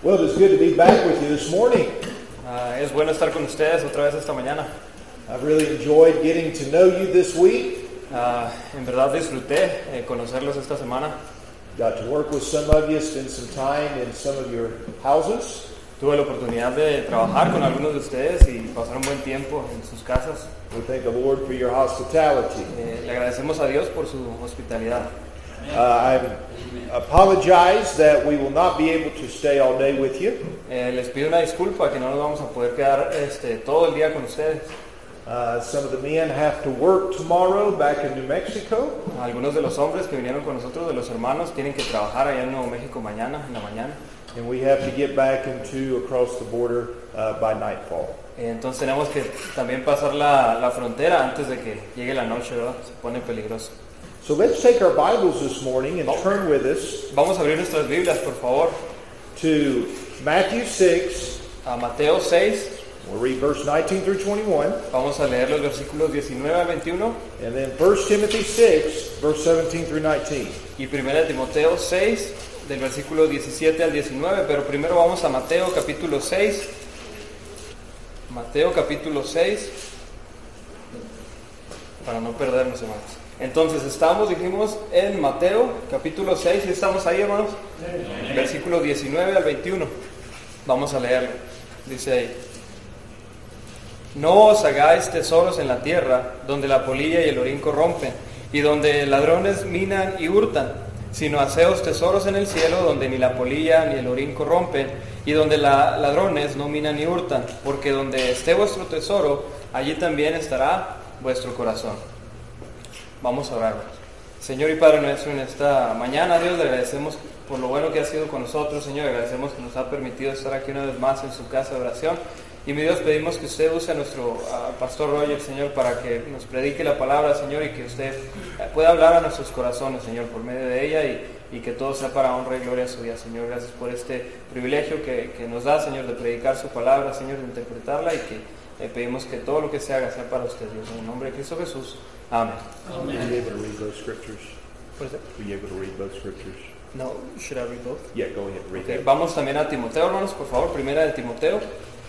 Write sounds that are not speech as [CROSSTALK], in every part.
Well, it is good to be back with you this morning. Ah, es bueno estar con ustedes otra vez esta mañana. I've really enjoyed getting to know you this week. Ah, en verdad disfruté eh, conocerlos esta semana. Got to work with some of you, spend some time in some of your houses. Tuve la oportunidad de trabajar con algunos de ustedes y pasar un buen tiempo en sus casas. We thank the Lord for your hospitality. Eh, le agradecemos a Dios por su hospitalidad. Uh, I apologize that we will not be able to stay all day with you. Eh, les pido una disculpa que no nos vamos a poder quedar este, todo el día con ustedes. Uh, some of the men have to work tomorrow back in New Mexico. Algunos de los hombres que vinieron con nosotros, de los hermanos, tienen que trabajar allá en Nuevo México mañana, en la mañana. And we have to get back into across the border uh, by nightfall. Eh, entonces tenemos que también pasar la, la frontera antes de que llegue la noche, ¿verdad? Se pone peligroso. So let's take our Bibles this morning and turn with us Vamos a abrir nuestras Biblias, por favor, to Matthew 6. a Mateo 6. We'll read verse 19 through 21. Vamos a leer los versículos 19 al 21 And then 1 Timothy 6, verse 17 through 19. y 1 Timoteo 6, del versículo 17 al 19. Pero primero vamos a Mateo capítulo 6. Mateo capítulo 6, para no perdernos, hermanos. Entonces, estamos, dijimos, en Mateo capítulo 6, y estamos ahí, hermanos, versículo 19 al 21. Vamos a leerlo. Dice ahí. No os hagáis tesoros en la tierra, donde la polilla y el orín corrompen, y donde ladrones minan y hurtan, sino haceos tesoros en el cielo, donde ni la polilla ni el orín corrompen, y donde la- ladrones no minan ni hurtan, porque donde esté vuestro tesoro, allí también estará vuestro corazón. Vamos a orar. Señor y Padre nuestro, en esta mañana, Dios, le agradecemos por lo bueno que ha sido con nosotros, Señor, le agradecemos que nos ha permitido estar aquí una vez más en su casa de oración. Y mi Dios, pedimos que usted use a nuestro pastor Roger, Señor, para que nos predique la palabra, Señor, y que usted eh, pueda hablar a nuestros corazones, Señor, por medio de ella y, y que todo sea para honra y gloria a su día, Señor. Gracias por este privilegio que, que nos da, Señor, de predicar su palabra, Señor, de interpretarla y que eh, pedimos que todo lo que se haga sea para usted, Dios. En el nombre de Cristo Jesús. Amén. Were you able to read both scriptures? What is it? Were you able to read both scriptures? No, should I read both? Yeah, go ahead, read Ok, that. Vamos también a Timoteo, hermanos, por favor, primera de Timoteo,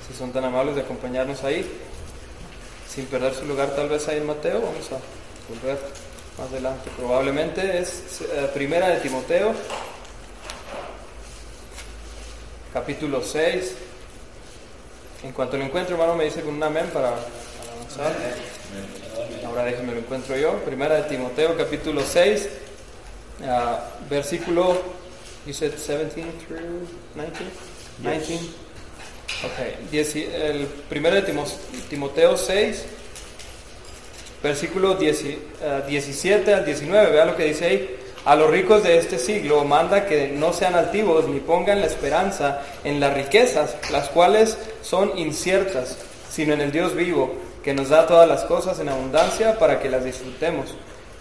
si son tan amables de acompañarnos ahí, sin perder su lugar tal vez ahí en Mateo, vamos a volver más adelante, probablemente es eh, primera de Timoteo, capítulo 6, en cuanto lo encuentro, hermano, me dice con un amén para, para avanzar. Ahora déjenme lo encuentro yo, primera de Timoteo, capítulo 6, ah, versículo You said 17 through 19? 19? Ok, dieci- el primero de Timo- Timoteo 6, versículo 10 eh, 17 al 19, vea lo que dice ahí. A los ricos de este siglo manda que no sean altivos ni pongan la esperanza en las riquezas, las cuales son inciertas, sino en el Dios vivo, que nos da todas las cosas en abundancia para que las disfrutemos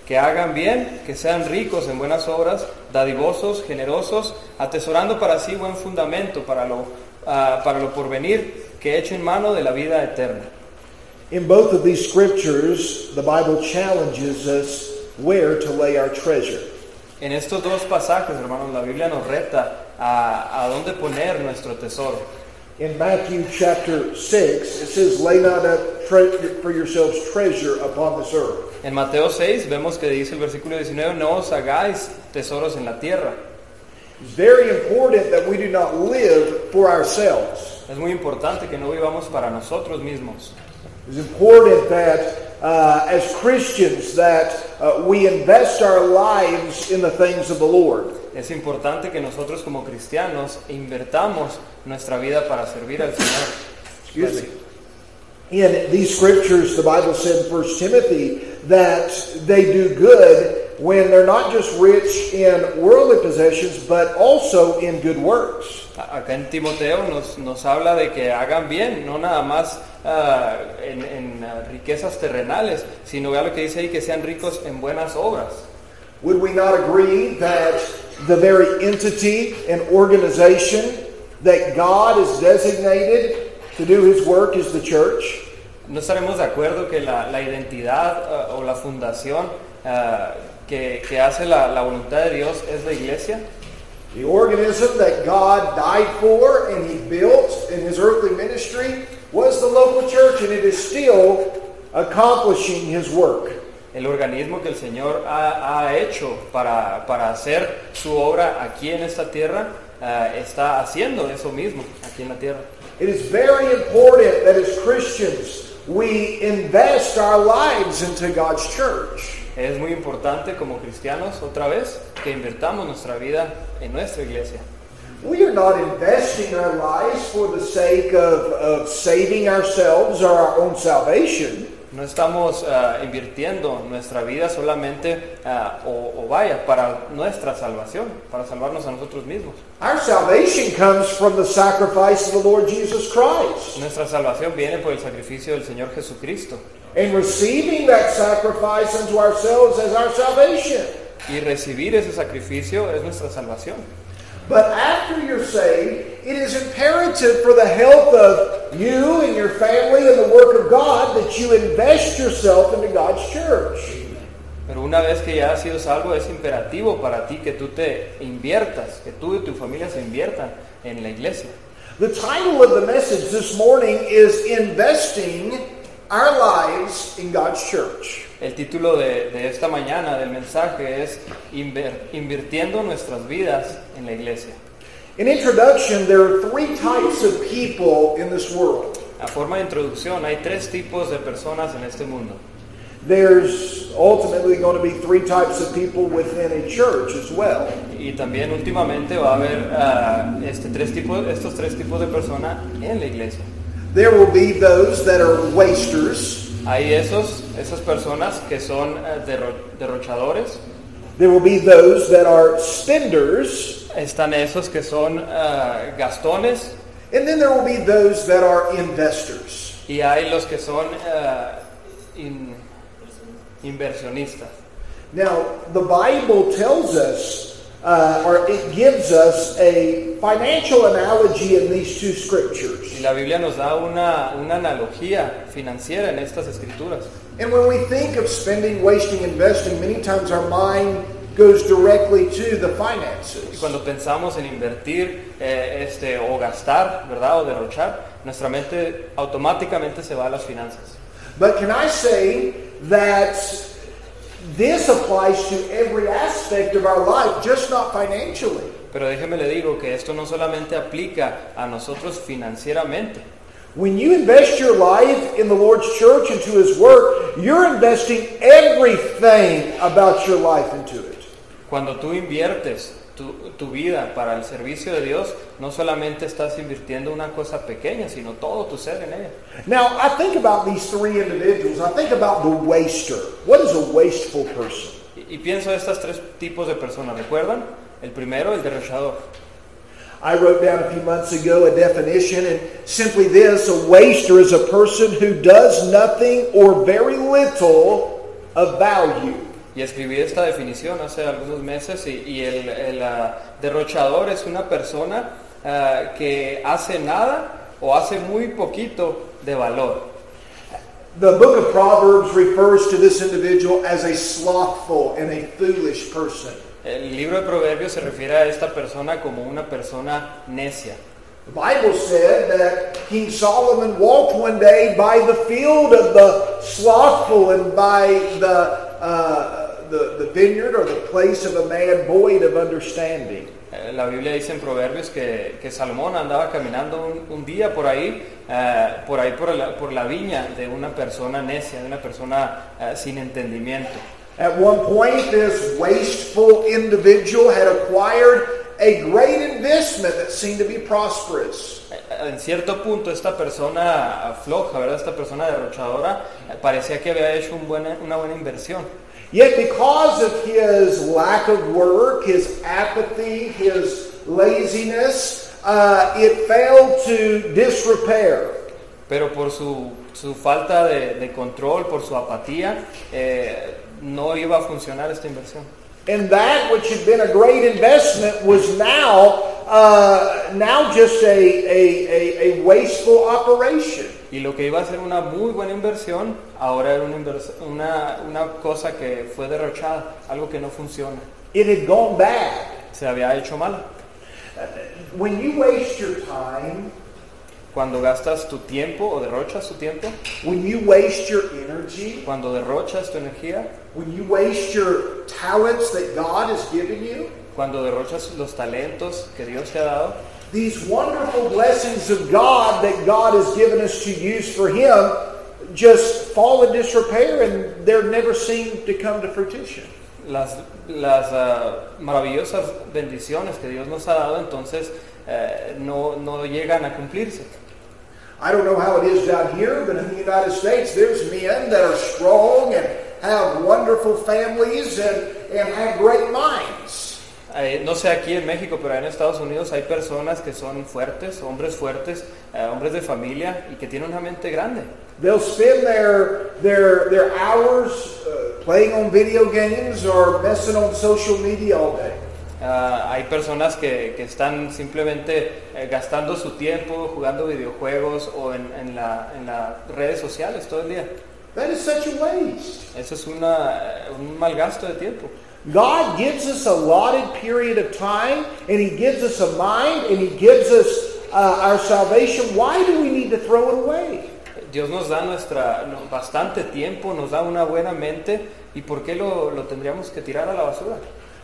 que hagan bien, que sean ricos en buenas obras, dadivosos, generosos, atesorando para sí buen fundamento para lo, ah, para lo porvenir, que echen mano de la vida eterna. In both of these scriptures, the Bible challenges us where to lay our treasure. En estos dos pasajes, hermanos, la Biblia nos reta a, a dónde poner nuestro tesoro. In Matthew chapter 6, it says, Lay not up for yourselves treasure upon this earth. En Mateo 6 vemos que dice el versículo 19, no os hagáis tesoros en la tierra. It's very important that we do not live for ourselves. Es muy importante que no vivamos para nosotros mismos. It's important that uh, as Christians that uh, we invest our lives in the things of the Lord. Es importante que nosotros como cristianos invertamos nuestra vida para servir al Señor. Excuse me. In these scriptures, the Bible said in 1 Timothy that they do good when they're not just rich in worldly possessions, but also in good works. Acá en Timoteo nos, nos habla de que hagan bien, no nada más ah, en, en, ah, riquezas terrenales, sino vea lo que dice ahí, que sean ricos en buenas obras. Would we not agree that the very entity and organization that God has designated to do his work is the church? ¿No estaremos de acuerdo que la, la identidad ah, o la fundación ah, que, que hace la, la voluntad de Dios es la iglesia? The organism that God died for and he built in his earthly ministry was the local church, and it is still accomplishing his work. El organismo que el Señor ha, ha hecho para, para hacer su obra aquí en esta tierra ah, está haciendo eso mismo aquí en la tierra. It is very important that as Christians we invest our lives into God's church. Es muy importante como cristianos, otra vez, que invertamos nuestra vida en nuestra iglesia. We are not investing our lives for the sake of, of saving ourselves or our own salvation. No estamos ah, invirtiendo nuestra vida solamente, o, o vaya, para nuestra salvación, para salvarnos a nosotros mismos. Our salvation comes from the sacrifice of the Lord Jesus Christ. Nuestra salvación viene por el sacrificio del Señor Jesucristo. And receiving that sacrifice unto ourselves as our salvation. Y recibir ese sacrificio es nuestra salvación. But after you're saved, it is imperative for the health of you and your family and the work of God that you invest yourself into God's church. Pero una vez que ya has sido salvo, es imperativo para ti que tú te inviertas, que tú y tu familia se inviertan en la iglesia. The title of the message this morning is Investing Our Lives in God's Church. El título de, de esta mañana del mensaje es Inver- Invirtiendo nuestras vidas en la iglesia. In introduction, there are three types of people in this world. A forma de introducción, hay tres tipos de personas en este mundo. There's ultimately going to be three types of people within a church as well. Y también últimamente va a haber ah, este, tres tipos, estos tres tipos de personas en la iglesia. There will be those that are wasters. Hay esos, esas personas que son eh, derro- derrochadores, There will be those that are spenders. Están esos que son ah, gastones And then there will be those that are investors. y hay los que son ah, in- inversionistas. Now, the Bible tells us, uh, or it gives us a financial analogy in these two Y scriptures. la Biblia nos da una, una analogía financiera en estas escrituras. And when we think of spending, wasting, investing, many times our mind goes directly to the Y finances. cuando pensamos en invertir eh, este, o gastar, ¿verdad? O derrochar, nuestra mente automáticamente se va a las finanzas. But can I say that this applies to every aspect of our life, just not financially? Pero déjeme le digo que esto no solamente aplica a nosotros financieramente. When you invest your life in the Lord's church into His work, you're investing everything about your life into it. Cuando tú inviertes tu, tu vida para el servicio de Dios, no solamente estás invirtiendo una cosa pequeña, sino todo tu ser en ella. Now, I think about these three individuals. I think about the waster. What is a wasteful person? Y, y pienso estas tres tipos de personas, ¿recuerdan? El primero, el derrochador. I wrote down a few months ago a definition, and simply this a waster is a person who does nothing or very little of value. Y escribí esta definición hace algunos meses y, y el, el, ah, derrochador es una persona ah, que hace nada o hace muy poquito de valor. The book of Proverbs refers to this individual as a slothful and a foolish person. El libro de Proverbios se refiere a esta persona como una persona necia. The Bible said that King Solomon walked one day by the field of the slothful and by the, uh, the, the vineyard or the place of a man void of understanding. Eh, La Biblia dice en Proverbios que, que Salomón andaba caminando un, un día por ahí, eh, por ahí por la, por la viña de una persona necia, de una persona eh, sin entendimiento. At one point, this wasteful individual had acquired a great investment that seemed to be prosperous. En cierto punto esta persona floja, ¿verdad? Esta persona derrochadora parecía que había hecho un buena- una buena inversión. Yet, because of his lack of work, his apathy, his laziness, uh, it failed to disrepair. Pero por su, su falta de, de control, por su apatía, eh, no iba a funcionar esta inversión. And that which had been a great investment was now, uh, now just a, a, a, a wasteful operation. Y lo que iba a ser una muy buena inversión, ahora era una, una, una cosa que fue derrochada, algo que no funciona. It had gone bad. Se había hecho mal. When you waste your time, Cuando gastas tu tiempo o derrochas tu tiempo, when you waste your energy, cuando derrochas tu energía, when you waste your talents that God has given you, cuando derrochas los talentos que Dios te ha dado, these wonderful blessings of God that God has given us to use for Him just fall in disrepair and they're never seen to come to fruition. las, las ah, maravillosas bendiciones que Dios nos ha dado, entonces eh, no, no llegan a cumplirse. I don't know how it is down here, but in the United States, there's men that are strong and have wonderful families and, and have great minds. Eh, no sé aquí en México, pero en Estados Unidos hay personas que son fuertes, hombres fuertes, eh, hombres de familia y que tienen una mente grande. They'll spend their, their, their hours uh, playing on video games or messing on social media all day. Ah, hay personas que, que están simplemente eh, gastando su tiempo jugando videojuegos o en, en la- en las redes sociales todo el día. That is such a waste. Eso es una, eh, un mal gasto de tiempo. God gives us a allotted period of time, and He gives us a mind, and He gives us uh, our salvation. Why do we need to throw it away? Dios nos da nuestra, bastante tiempo, nos da una buena mente y ¿por qué lo, lo tendríamos que tirar a la basura?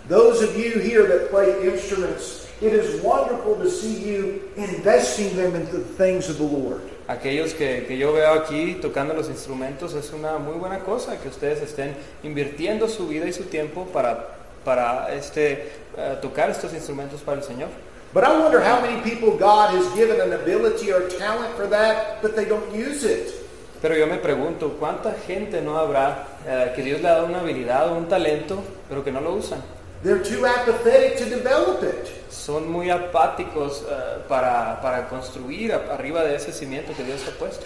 Those of you here that play instruments, it is wonderful to see you investing them into the things of the Lord. Aquellos que, que yo veo aquí tocando los instrumentos es una muy buena cosa que ustedes estén invirtiendo su vida y su tiempo para, para este, eh, tocar estos instrumentos para el Señor. But I wonder how many people God has given an ability or talent for that, but they don't use it. Pero yo me pregunto, ¿cuánta gente no habrá eh, que Dios le ha dado una habilidad o un talento, pero que no lo usan? They're too apathetic to develop it. Son muy apáticos eh, para, para construir arriba de ese cimiento que Dios ha puesto.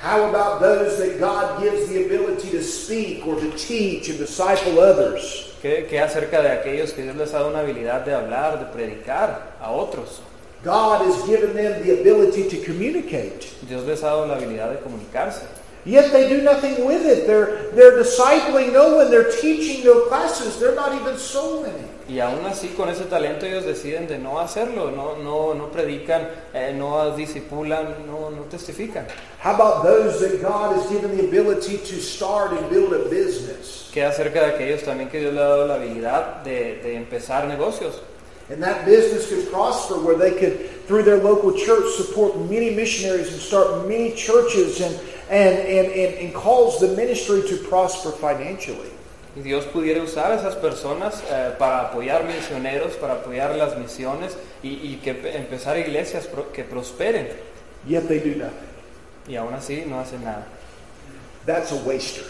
How about those that God gives the ability to speak or to teach and disciple others? ¿Qué, qué acerca de aquellos que Dios les ha dado una habilidad de hablar, de predicar a otros? God has given them the ability to communicate. Dios les ha dado la habilidad de comunicarse. Yet they do nothing with it. They're, they're discipling no one, they're teaching no classes, they're not even soul winning. Y aún así con ese talento ellos deciden de no hacerlo, no, no, no predican, eh, no disipulan, no, no testifican. How about those that God has given the ability to start and build a business? ¿Qué acerca de aquellos también que Dios le ha dado la habilidad de, de empezar negocios? And that business could prosper where they could, through their local church, support many missionaries and start many churches and, and, and, and, and cause the ministry to prosper financially. Y Dios pudiera usar a esas personas eh, para apoyar misioneros, para apoyar las misiones y, y que pe- empezar iglesias pro- que prosperen. Yet they do nothing. Y aún así no hacen nada. That's a waster.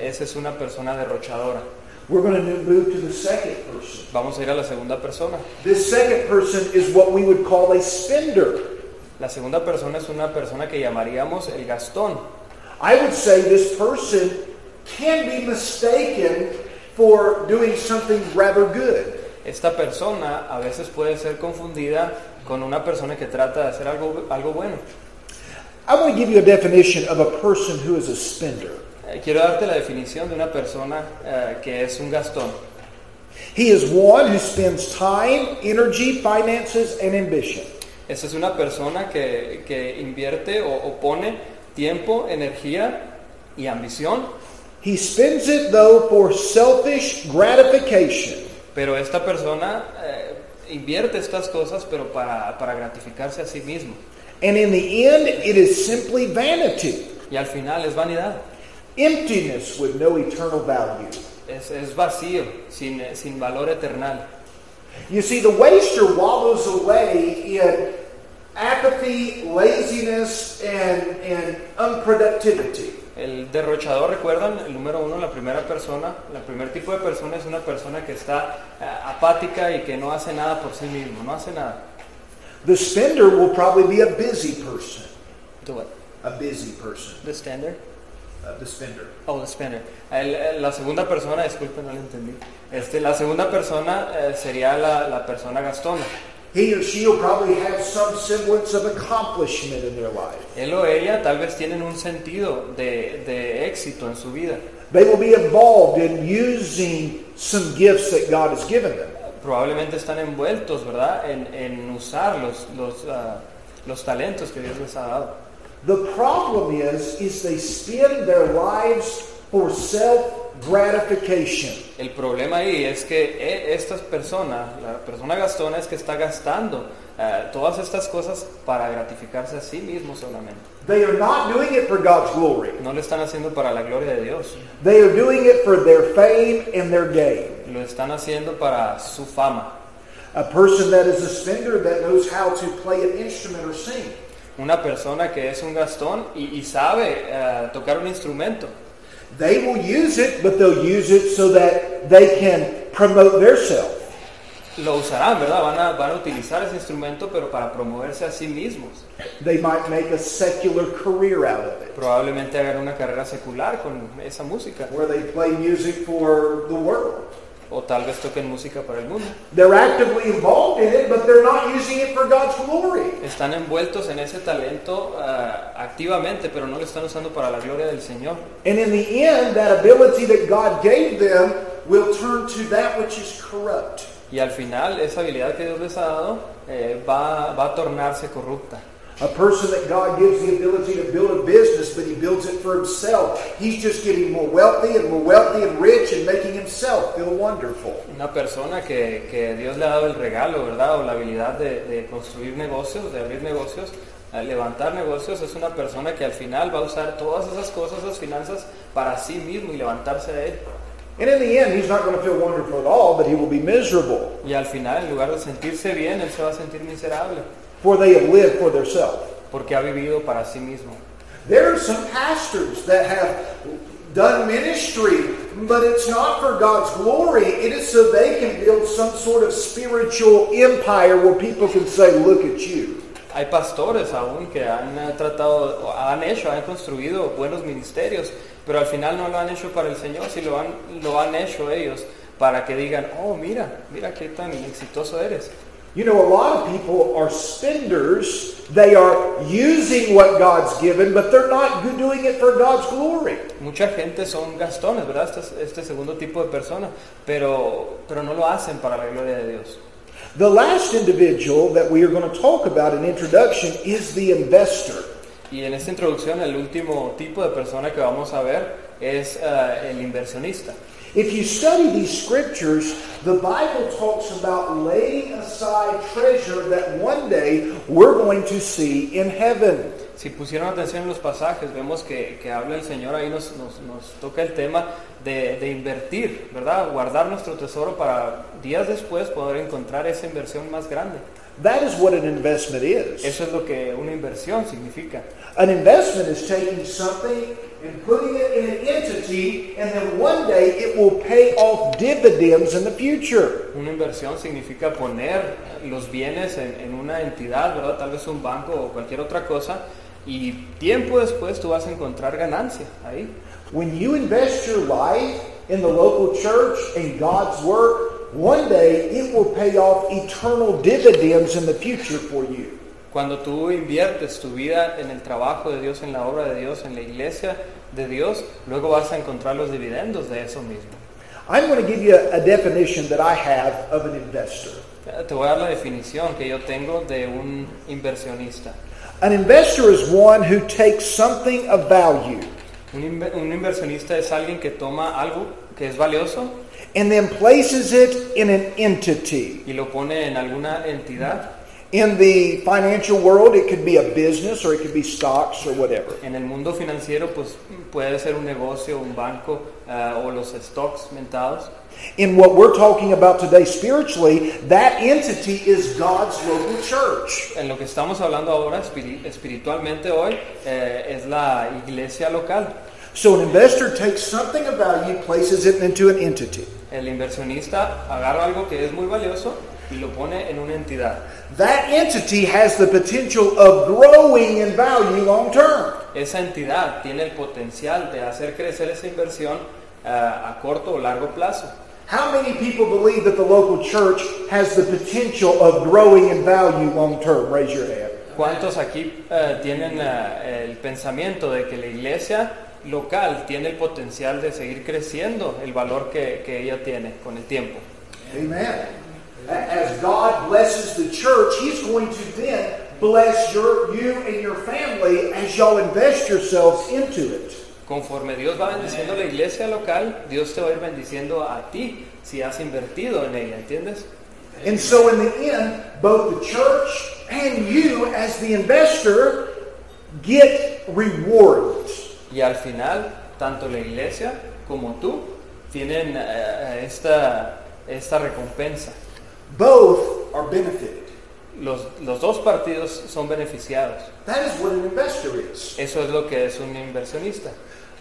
Esa es una persona derrochadora. We're going to move to the second person. Vamos a ir a la segunda persona. This second person is what we would call a spender. La segunda persona es una persona que llamaríamos el gastón. I would say this person can be mistaken for doing something rather good. Esta persona a veces puede ser confundida con una persona que trata de hacer algo, algo bueno. I want to give you a definition of a person who is a spender. Eh, Quiero darte la definición de una persona eh, que es un gastón. He is one who spends time, energy, finances, and ambition. Esta es una persona que, que invierte o, o pone tiempo, energía y ambición, He spends it, though, for selfish gratification. pero esta persona eh, invierte estas cosas pero para, para gratificarse a sí mismo. And in the end, it is simply vanity, Y al final es vanidad, emptiness with no eternal value. es, es vacío, sin, sin valor eternal. You see, the waster wallows away in apathy, laziness, and, and unproductivity. El derrochador, recuerdan, el número uno, la primera persona, el primer tipo de persona es una persona que está eh, apática y que no hace nada por sí mismo, no hace nada. The spender will probably be a busy person. Do what? A busy person. The standard? Uh, the spender. Oh, the spender. El- el- la segunda persona, disculpen, no lo entendí. Este, la segunda persona eh, sería la, la persona gastona. He or she will probably have some semblance of accomplishment in their life. Él o ella tal vez tienen un sentido de, de éxito en su vida. They will be involved in using some gifts that God has given them. probablemente están envueltos, ¿verdad?, en, en usar los, los, ah, los talentos que Dios les ha dado. The problem is, is they spend their lives for self-gratification. El problema ahí es que eh, estas personas, la persona gastona es que está gastando eh, todas estas cosas para gratificarse a sí mismo solamente. They are not doing it for God's glory. No lo están haciendo para la gloria de Dios, They are doing it for their fame and their gain. lo están haciendo para su fama. A person that is a spender that knows how to play an instrument or sing. Una persona que es un gastón y, y sabe eh, tocar un instrumento, They will use it, but they'll use it so that they can promote their self. lo usarán, ¿verdad? Van a, van a utilizar ese instrumento, pero para promoverse a sí mismos. They might make a secular career out of it, Probablemente hagan una carrera secular con esa música, where they play music for the world. O tal vez toquen música para el mundo. They're actively involved in it, but they're not using it for God's glory. Están envueltos en ese talento ah, activamente, pero no lo están usando para la gloria del Señor. And in the end, that ability that God gave them will turn to that which is corrupt. Y al final, esa habilidad que Dios les ha dado eh, va, va a tornarse corrupta. A person that God gives the ability to build a business, but he builds it for himself. He's just getting more wealthy and more wealthy and rich and making himself feel wonderful. Una persona que, que Dios le ha dado el regalo, ¿verdad? O la habilidad de, de construir negocios, de abrir negocios, eh, levantar negocios, es una persona que al final va a usar todas esas cosas, esas finanzas, para sí mismo y levantarse de él. And in the end, he's not going to feel wonderful at all, but he will be miserable, Y al final, en lugar de sentirse bien, él se va a sentir miserable, for they have lived for themselves. porque ha vivido para sí mismo. There are some pastors that have done ministry, but it's not for God's glory. It is so they can build some sort of spiritual empire where people can say, Look at you. Hay pastores aún que han tratado, han hecho, han construido buenos ministerios, pero al final no lo han hecho para el Señor, si lo han, lo han hecho ellos para que digan, oh, mira, mira qué tan exitoso eres. You know, a lot of people are spenders. They are using what God's given, but they're not doing it for God's glory. Mucha gente son gastones, ¿verdad? Este, este segundo tipo de persona, pero, pero no lo hacen para la gloria de Dios. The last individual that we are going to talk about in introduction is the investor. Y en esta introducción, el último tipo de persona que vamos a ver es eh, el inversionista. If you study these scriptures, the Bible talks about laying aside treasure that one day we're going to see in heaven. Si pusieron atención en los pasajes, vemos que, que habla el Señor ahí, nos, nos, toca el tema de, de invertir, ¿verdad? Guardar nuestro tesoro para días después poder encontrar esa inversión más grande. That is what an investment is. Eso es lo que una inversión significa. An investment is taking something and putting it in an entity, and then one day it will pay off dividends in the future. Una inversión significa poner los bienes en, en una entidad, ¿verdad? Tal vez un banco o cualquier otra cosa, y tiempo después tú vas a encontrar ganancia ahí. When you invest your life in the local church and God's work, one day it will pay off eternal dividends in the future for you. Cuando tú inviertes tu vida en el trabajo de Dios, en la obra de Dios, en la iglesia de Dios, luego vas a encontrar los dividendos de eso mismo. I'm going to give you a, a definition that I have of an investor. Te voy a dar la definición que yo tengo de un inversionista. An investor is one who takes something of value Un, inver- un inversionista es alguien que toma algo que es valioso and then places it in an entity. y lo pone en alguna entidad. In the financial world, it could be a business or it could be stocks or whatever. En el mundo financiero, pues puede ser un negocio, un banco ah, o los stocks mentados. In what we're talking about today spiritually, that entity is God's local church. En lo que estamos hablando ahora espiritualmente hoy eh, es la iglesia local. So an investor takes something of value, places it into an entity. El inversionista agarra algo que es muy valioso y lo pone en una entidad. That entity has the potential of growing in value long term. Esa entidad tiene el potencial de hacer crecer esa inversión ah, a corto o largo plazo. How many people believe that the local church has the potential of growing in value long term? Raise your hand. ¿Cuántos aquí eh, tienen eh, el pensamiento de que la iglesia local tiene el potencial de seguir creciendo el valor que, que ella tiene con el tiempo? Amen. as God blesses the church, He's going to then bless your you and your family as y'all invest yourselves into it. Conforme Dios va bendiciendo la iglesia local, Dios te va a ir bendiciendo a ti si has invertido en ella, ¿entiendes? And so, in the end, both the church and you, as the investor, get rewards. Y al final, tanto la iglesia como tú tienen eh, esta, esta recompensa. Both are benefited. Los, los dos partidos son beneficiados. That is what an investor is. Eso es lo que es un inversionista.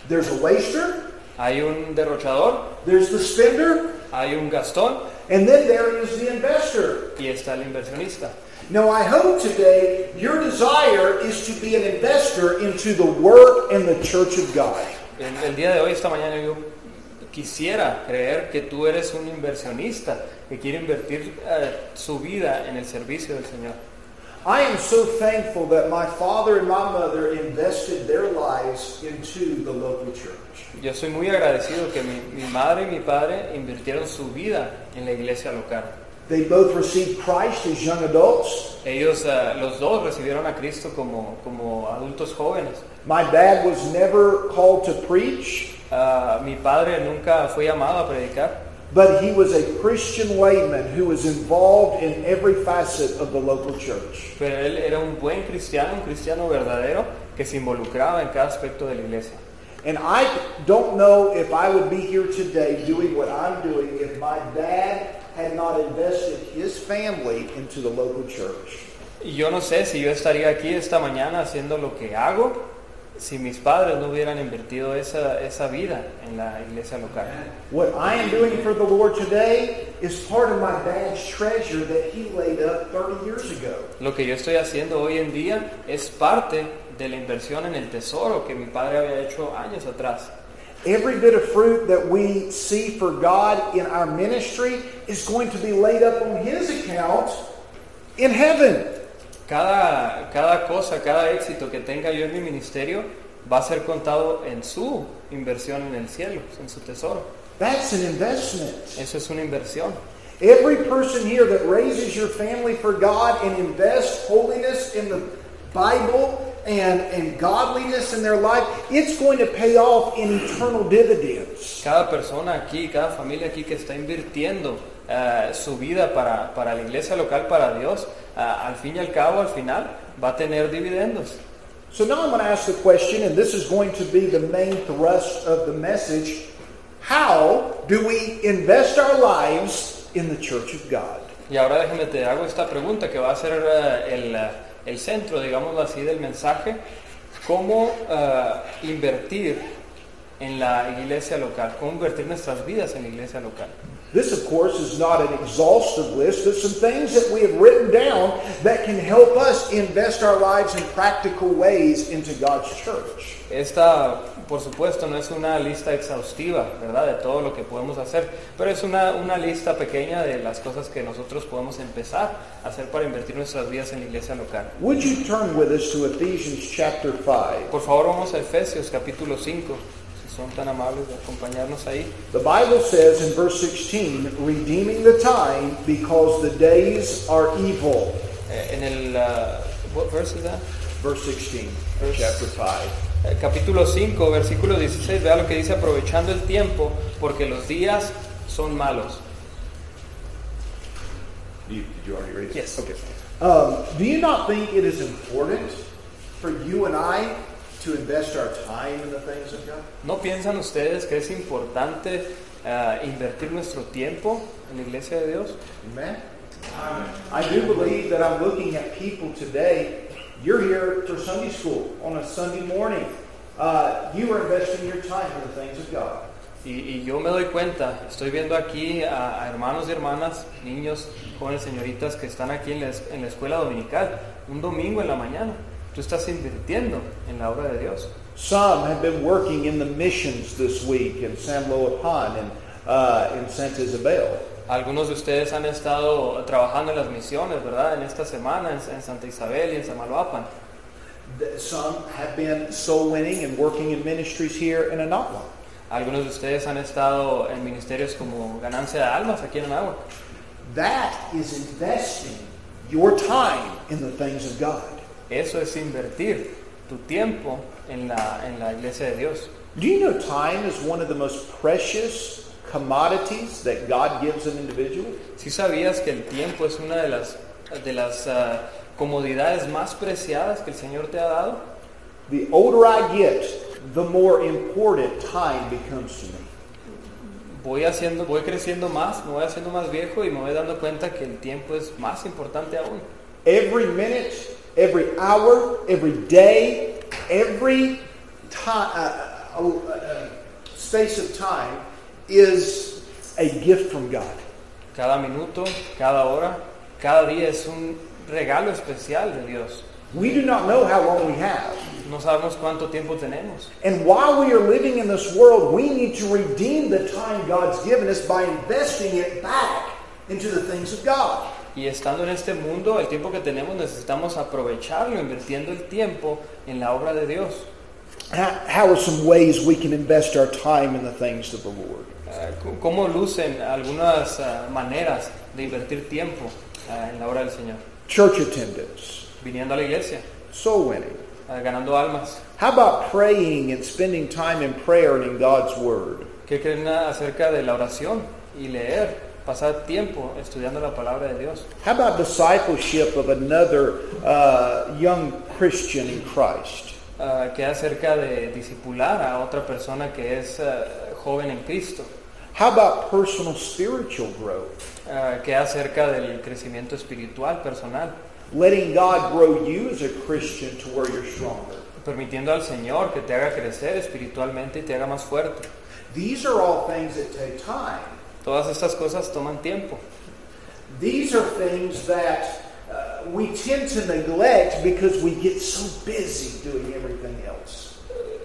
There's a waster, Hay un derrochador, there's the spender, hay un gastón and then there is the investor. y está el inversionista. Now, I hope today your desire is to be an investor into the work and the church of God. El, el día de hoy, esta mañana, yo quisiera creer que tú eres un inversionista que quiere invertir eh, su vida en el servicio del Señor. I am so thankful that my father and my mother invested their lives into the local church. Yo soy muy agradecido que mi, mi madre y mi padre invirtieron su vida en la iglesia local. They both received Christ as young adults. Ellos, eh, los dos, recibieron a Cristo como, como adultos jóvenes. My dad was never called to preach, Ah, mi padre nunca fue llamado a predicar, but he was a Christian layman who was involved in every facet of the local church. pero él era un buen cristiano, un cristiano verdadero que se involucraba en cada aspecto de la iglesia. And I don't know if I would be here today doing what I'm doing if my dad had not invested his family into the local church. Yo no sé si yo estaría aquí esta mañana haciendo lo que hago si mis padres no hubieran invertido esa, esa vida en la iglesia local. What I am doing for the Lord today is part of my dad's treasure that he laid up 30 years ago. Lo que yo estoy haciendo hoy en día es parte de la inversión en el tesoro que mi padre había hecho años atrás. Every bit of fruit that we see for God in our ministry is going to be laid up on his account in heaven. Cada, cada cosa, cada éxito que tenga yo en mi ministerio va a ser contado en su inversión en el cielo, en su tesoro. That's an investment. Eso es una inversión. Every person here that raises your family for God and invests holiness in the Bible and, and godliness in their life, it's going to pay off in eternal dividends. Cada persona aquí, cada familia aquí que está invirtiendo eh, su vida para, para la iglesia local, para Dios, eh, al fin y al cabo, al final, va a tener dividendos. So now I'm going to ask the question, and this is going to be the main thrust of the message. How do we invest our lives in the church of God? Y ahora déjeme te hago esta pregunta que va a ser eh, el, el centro, digámoslo así, del mensaje. ¿Cómo eh, invertir en la iglesia local? ¿Cómo invertir nuestras vidas en la iglesia local? This, of course, is not an exhaustive list, but some things that we have written down that can help us invest our lives in practical ways into God's church. Esta, por supuesto, no es una lista exhaustiva, ¿verdad? De todo lo que podemos hacer, pero es una, una lista pequeña de las cosas que nosotros podemos empezar a hacer para invertir nuestras vidas en la iglesia local. Would you turn with us to Ephesians chapter 5? Por favor, vamos a Efesios capítulo 5, si son tan amables de acompañarnos ahí. The Bible says in verse 16, redeeming the time because the days are evil. Eh, en el, uh, what verse is that? Verse 16, Verse- chapter 5. Eh, capítulo 5, versículo 16, vea lo que dice, aprovechando el tiempo, porque los días son malos. You, did you already read it? Yes. Okay. Um, do you not think it is important for you and I to invest our time in the things of God? ¿No piensan ustedes que es importante eh, invertir nuestro tiempo en la iglesia de Dios? Amen. I do believe that I'm looking at people today. You're here for Sunday school on a Sunday morning. Uh, you are investing your time in the things of God. Y, y yo me doy cuenta, estoy viendo aquí a, a hermanos y hermanas, niños, jóvenes, señoritas que están aquí en la, en la escuela dominical, un domingo en la mañana. Tú estás invirtiendo en la obra de Dios. Some have been working in the missions this week in San Loapan and uh, in Santa Isabel. Algunos de ustedes han estado trabajando en las misiones, ¿verdad? En esta semana en, en Santa Isabel y en Samaloapan. Th- Some have been soul winning and working in ministries here in. Algunos de ustedes han estado en ministerios como Ganancia de Almas aquí en Anáhuac. That is investing your time in the things of God. Eso es invertir tu tiempo en la, en la iglesia de Dios. Do you know time is one of the most precious commodities that God gives an individual? ¿Sí sabías que el tiempo es una de las, de las ah, comodidades más preciadas que el Señor te ha dado? The older I get, the more important time becomes to me. Voy, haciendo, voy creciendo más, me voy haciendo más viejo y me voy dando cuenta que el tiempo es más importante aún. Every minute, every hour, every day, every time, uh, uh, uh, space of time is a gift from God. Cada minuto, cada hora, cada día es un regalo especial de Dios. We do not know how long we have. No sabemos cuánto tiempo tenemos. And while we are living in this world, we need to redeem the time God's given us by investing it back into the things of God. Y estando en este mundo, el tiempo que tenemos necesitamos aprovecharlo, invirtiendo el tiempo en la obra de Dios. How, how are some ways we can invest our time in the things of the Lord? ¿Cómo lucen algunas ah, maneras de invertir tiempo ah, en la obra del Señor? Church attendance, Viniendo a la iglesia, soul winning. ah, ganando almas. How about praying and spending time in prayer and in God's Word? ¿Qué creen acerca de la oración y leer, pasar tiempo estudiando la palabra de Dios? How about discipleship of another uh, young Christian in Christ? Ah, ¿Qué acerca de discipular a otra persona que es ah, joven en Cristo? How about personal spiritual growth? Ah, ¿Qué acerca del crecimiento espiritual personal? Letting God grow you as a Christian to where you're stronger. Permitiendo al Señor que te haga crecer espiritualmente y te haga más fuerte. These are all things that take time. Todas estas cosas toman tiempo. These are things that uh, we tend to neglect because we get so busy doing everything else.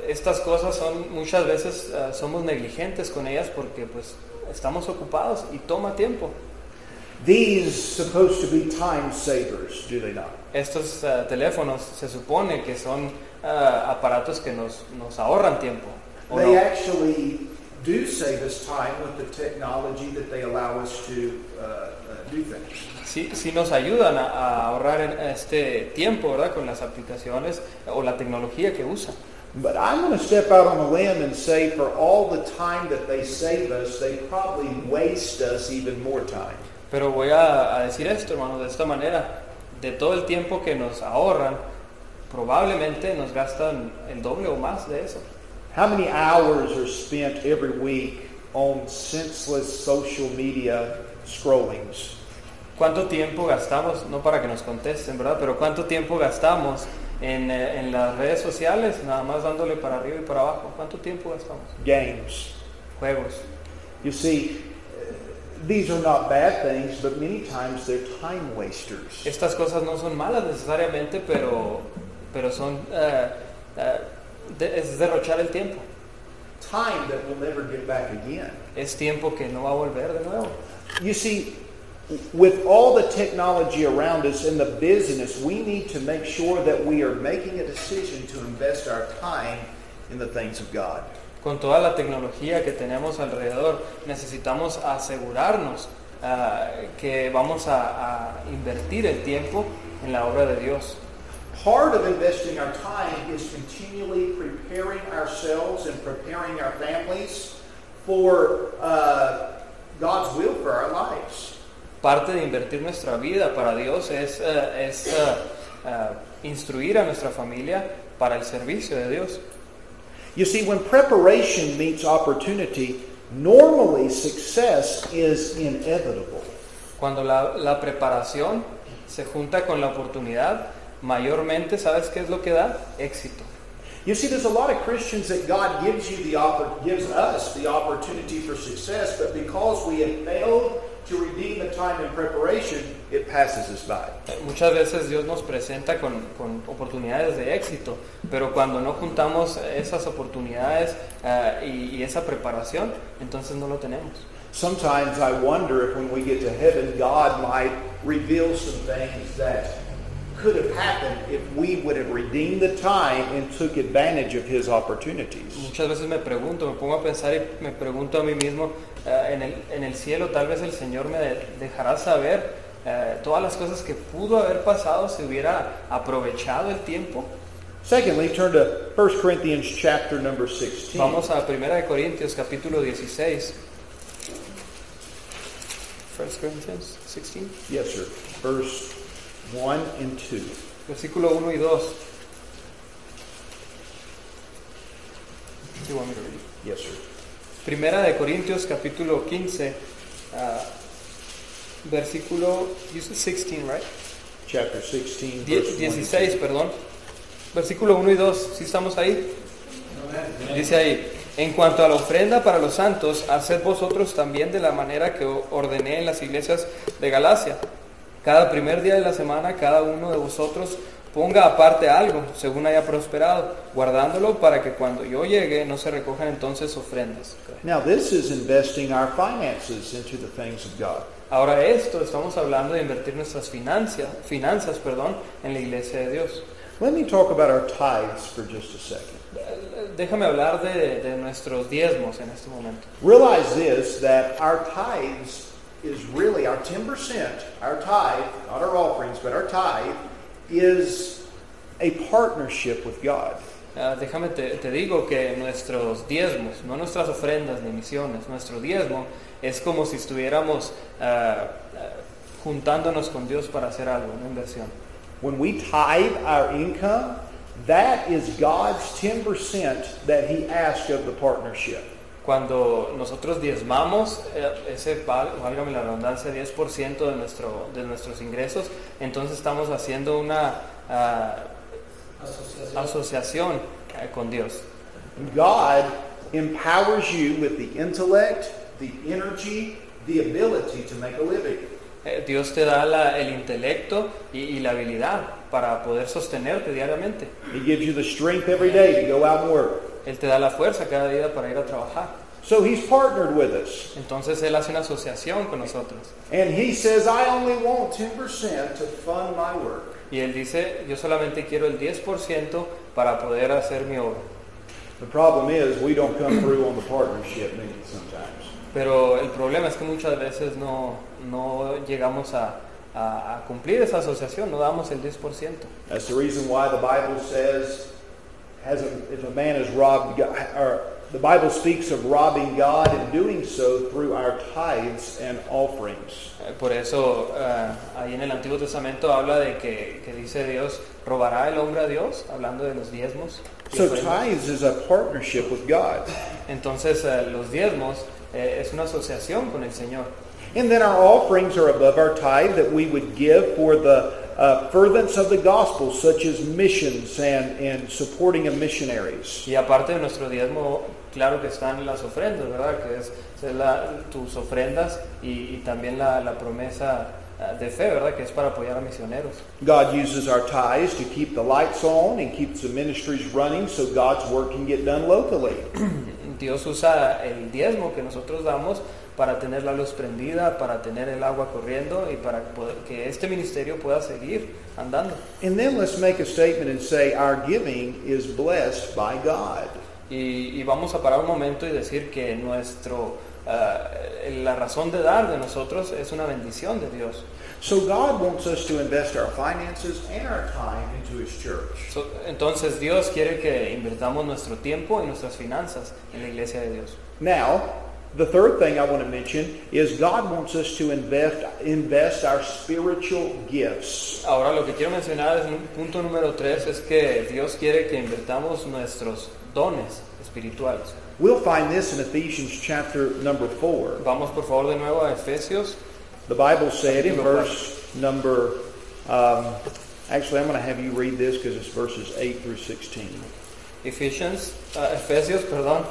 Estas cosas son muchas veces ah, somos negligentes con ellas porque pues estamos ocupados y toma tiempo. These supposed to be time savers, do they not? Estos ah, teléfonos se supone que son ah, aparatos que nos, nos ahorran tiempo. ¿o They no? actually do save us time with the technology that they allow us to uh, uh, do things. Sí, sí nos ayudan a, a ahorrar en- este tiempo, ¿verdad? Con las aplicaciones o la tecnología que usan. But I'm going to step out on a limb and say for all the time that they save us, they probably waste us even more time. Pero voy a, a decir esto, hermano, de esta manera. De todo el tiempo que nos ahorran, probablemente nos gastan el doble o más de eso. How many hours are spent every week on senseless social media scrollings? ¿Cuánto tiempo gastamos? No para que nos contesten, ¿verdad? Pero ¿cuánto tiempo gastamos en, eh, en las redes sociales? Nada más dándole para arriba y para abajo. ¿Cuánto tiempo gastamos? Games. Juegos. You see, uh, these are not bad things, but many times they're time wasters. Estas cosas no son malas necesariamente, pero, pero son... eh, eh, de- es derrochar el tiempo. Time that we'll never get back again. Es tiempo que no va a volver de nuevo. You see, with all the technology around us and the business, we need to make sure that we are making a decision to invest our time in the things of God. Con toda la tecnología que tenemos alrededor, necesitamos asegurarnos ah, que vamos a, a invertir el tiempo en la obra de Dios. Part of investing our time is continually preparing ourselves and preparing our families for uh, God's will for our lives. Parte de invertir nuestra vida para Dios es, eh, es ah, ah, instruir a nuestra familia para el servicio de Dios. You see, when preparation meets opportunity, normally success is inevitable. Cuando la, la preparación se junta con la oportunidad, mayormente, ¿sabes qué es lo que da? Éxito. You see, there's a lot of Christians that God gives you the gives us the opportunity for success, but because we have failed to redeem the time in preparation, it passes us by. Muchas veces Dios nos presenta con, con oportunidades de éxito, pero cuando no juntamos esas oportunidades ah, y, y esa preparación, entonces no lo tenemos. Sometimes I wonder if when we get to heaven, God might reveal some things that could have happened if we would have redeemed the time and took advantage of his opportunities. Muchas veces me pregunto, me pongo a pensar y me pregunto a mí mismo, eh, en, el, en el cielo tal vez el Señor me de- dejará saber eh, todas las cosas que pudo haber pasado si hubiera aprovechado el tiempo. Secondly, turn to 1 Corinthians chapter number 16. Vamos a 1 de Corintios capítulo 16. 1 Corinthians 16, Yes, sir. Verse 1 and 2. versículo 1 y 2. You want me to read? Yes, sir. Primera de Corintios capítulo 15, ah, versículo you said 16, right? Chapter 16, Die- verse 1 and 16, perdón. Versículo 1 y 2, si estamos ahí? Dice ahí, en cuanto a la ofrenda para los santos, haced vosotros también de la manera que ordené en las iglesias de Galacia. Cada primer día de la semana, cada uno de vosotros ponga aparte algo, según haya prosperado, guardándolo para que cuando yo llegue no se recojan entonces ofrendas. Now, this is investing our finances into the things of God. Ahora esto, estamos hablando de invertir nuestras finanzas, finanzas perdón, en la iglesia de Dios. Let me talk about our tithes for just a second. Déjame hablar de, de nuestros diezmos en este momento. Realize this that our tithes is really our 10%, our tithe, not our offerings, but our tithe is a partnership with God. Ah, déjame te, te digo que nuestros diezmos, no nuestras ofrendas ni misiones, nuestro diezmo es como si estuviéramos ah, juntándonos con Dios para hacer algo, una inversión. When we tithe our income, that is God's 10% that He asked of the partnership. Cuando nosotros diezmamos eh, ese, válgame la redundancia, 10% de, nuestro, de nuestros ingresos, entonces estamos haciendo una ah, asociación eh, con Dios. God empowers you with the intellect, the energy, the ability to make a living. Eh, Dios te da la- el intelecto y, y la habilidad para poder sostenerte diariamente. He gives you the strength every day to go out and work. Él te da la fuerza cada día para ir a trabajar. So He's partnered with us. Entonces Él hace una asociación con nosotros. And He says, I only want 10% to fund my work. Y Él dice, yo solamente quiero el 10% para poder hacer mi obra. The problem is we don't come through on the partnership sometimes. Pero el problema es que muchas veces no, no llegamos a, a- a cumplir esa asociación, no damos el 10%. That's the reason why the Bible says, has a, if a man is robbed, or the Bible speaks of robbing God and doing so through our tithes and offerings. Eh, Por eso eh, ahí en el Antiguo Testamento habla de que, que dice Dios, ¿robará el hombre a Dios? Hablando de los diezmos. So tithes is a partnership with God. Entonces eh, los diezmos eh, es una asociación con el Señor. And then our offerings are above our tithe that we would give for the uh, furtherance of the gospel, such as missions and, and supporting of missionaries. Y aparte de nuestro diezmo, claro que están las ofrendas, ¿verdad? Que es, es la- tus ofrendas y, y también la, la promesa eh, de fe, ¿verdad? Que es para apoyar a misioneros. God uses our tithes to keep the lights on and keeps the ministries running so God's work can get done locally. [CLEARS THROAT] Dios usa el diezmo que nosotros damos para tener la luz prendida, para tener el agua corriendo y para poder- que este ministerio pueda seguir andando. And then let's make a statement and say our giving is blessed by God. Y, y vamos a parar un momento y decir que nuestro, eh, la razón de dar de nosotros es una bendición de Dios. So God wants us to invest our finances and our time into His church. So- entonces Dios quiere que invirtamos nuestro tiempo y nuestras finanzas en la iglesia de Dios. Now, the third thing I want to mention is God wants us to invest invest our spiritual gifts. Ahora lo que quiero mencionar es un punto número tres, es que Dios quiere que invirtamos nuestros dones espirituales. We'll find this in Ephesians chapter number 4. Vamos por favor de nuevo a Efesios. The Bible said in verse number, um, actually, I'm going to have you read this because it's verses 8 through 16. Ephesians, uh, Efesios, perdón.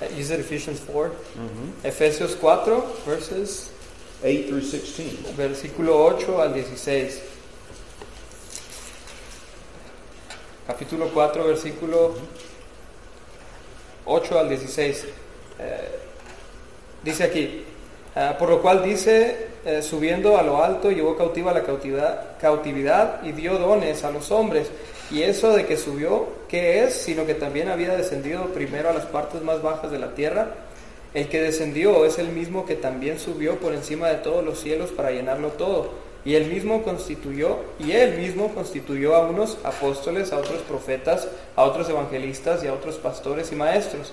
Uh, You said Ephesians 4. Efesios 4, verses, 8 through 16. versículo 8 al 16. Capítulo 4, versículo 8 al 16. Eh, dice aquí, ah, por lo cual dice eh, subiendo a lo alto, llevó cautiva la cautividad, cautividad y dio dones a los hombres. Y eso de que subió, ¿qué es? Sino que también había descendido primero a las partes más bajas de la tierra. El que descendió es el mismo que también subió por encima de todos los cielos para llenarlo todo. Y él mismo constituyó, y él mismo constituyó a unos apóstoles, a otros profetas, a otros evangelistas y a otros pastores y maestros,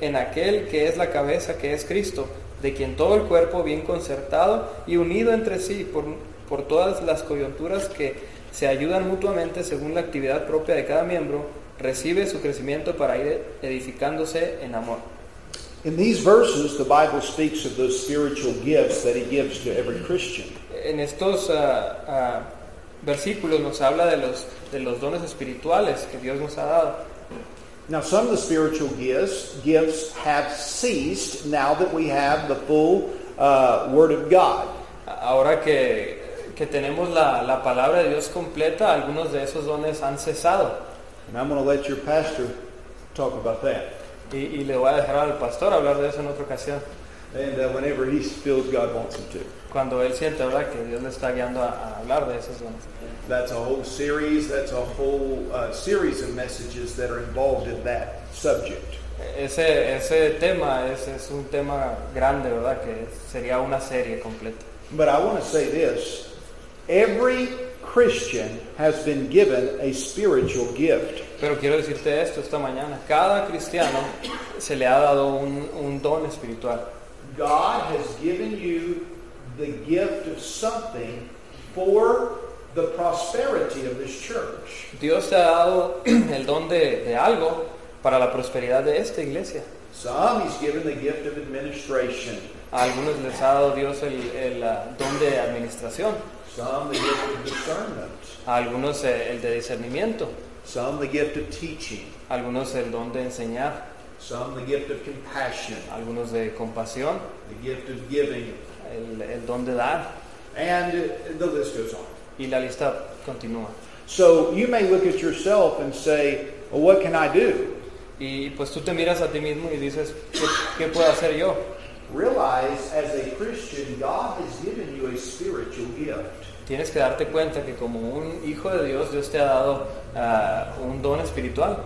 en aquel que es la cabeza, que es Cristo, de quien todo el cuerpo bien concertado y unido entre sí por, por todas las coyunturas que se ayudan mutuamente según la actividad propia de cada miembro, recibe su crecimiento para ir edificándose en amor. In these verses, the Bible speaks of those spiritual gifts that He gives to every Christian. En estos ah, ah, versículos nos habla de los, de los dones espirituales que Dios nos ha dado. Now, some of the spiritual gifts gifts have ceased now that we have the full uh, Word of God. Ahora que, que tenemos la, la palabra de Dios completa, algunos de esos dones han cesado. And I'm going to let your pastor talk about that. Y, y le voy a dejar al pastor hablar de eso en otra ocasión, And uh, whenever he feels God wants him to. cuando él siente ¿verdad? que Dios le está guiando a, a hablar de esos dones. That's a whole series, that's a whole uh, series of messages that are involved in that subject. Ese, ese tema es, es un tema grande, ¿verdad? Que sería una serie completa. But I want to say this every Christian has been given a spiritual gift. Pero quiero decirte esto esta mañana. Cada cristiano se le ha dado un, un don espiritual. God has given you the gift of something for the prosperity of this church. Dios te ha dado [CLEARS THROAT] el don de, de algo para la prosperidad de esta iglesia. Some He's given the gift of administration, A algunos les ha dado Dios el, el, ah, don de administración, some the gift of discernment, a algunos eh, el de discernimiento, some the gift of teaching, a algunos el don de enseñar, some the gift of compassion, a algunos de compasión, the gift of giving, el, el don de dar, and the list goes on. Y la lista continúa. So you may look at yourself and say, well, what can I do? Y pues tú te miras a ti mismo y dices, ¿qué, qué puedo hacer yo? Realize as a Christian, God has given you a spiritual gift. Tienes que darte cuenta que como un hijo de Dios, Dios te ha dado ah, un don espiritual.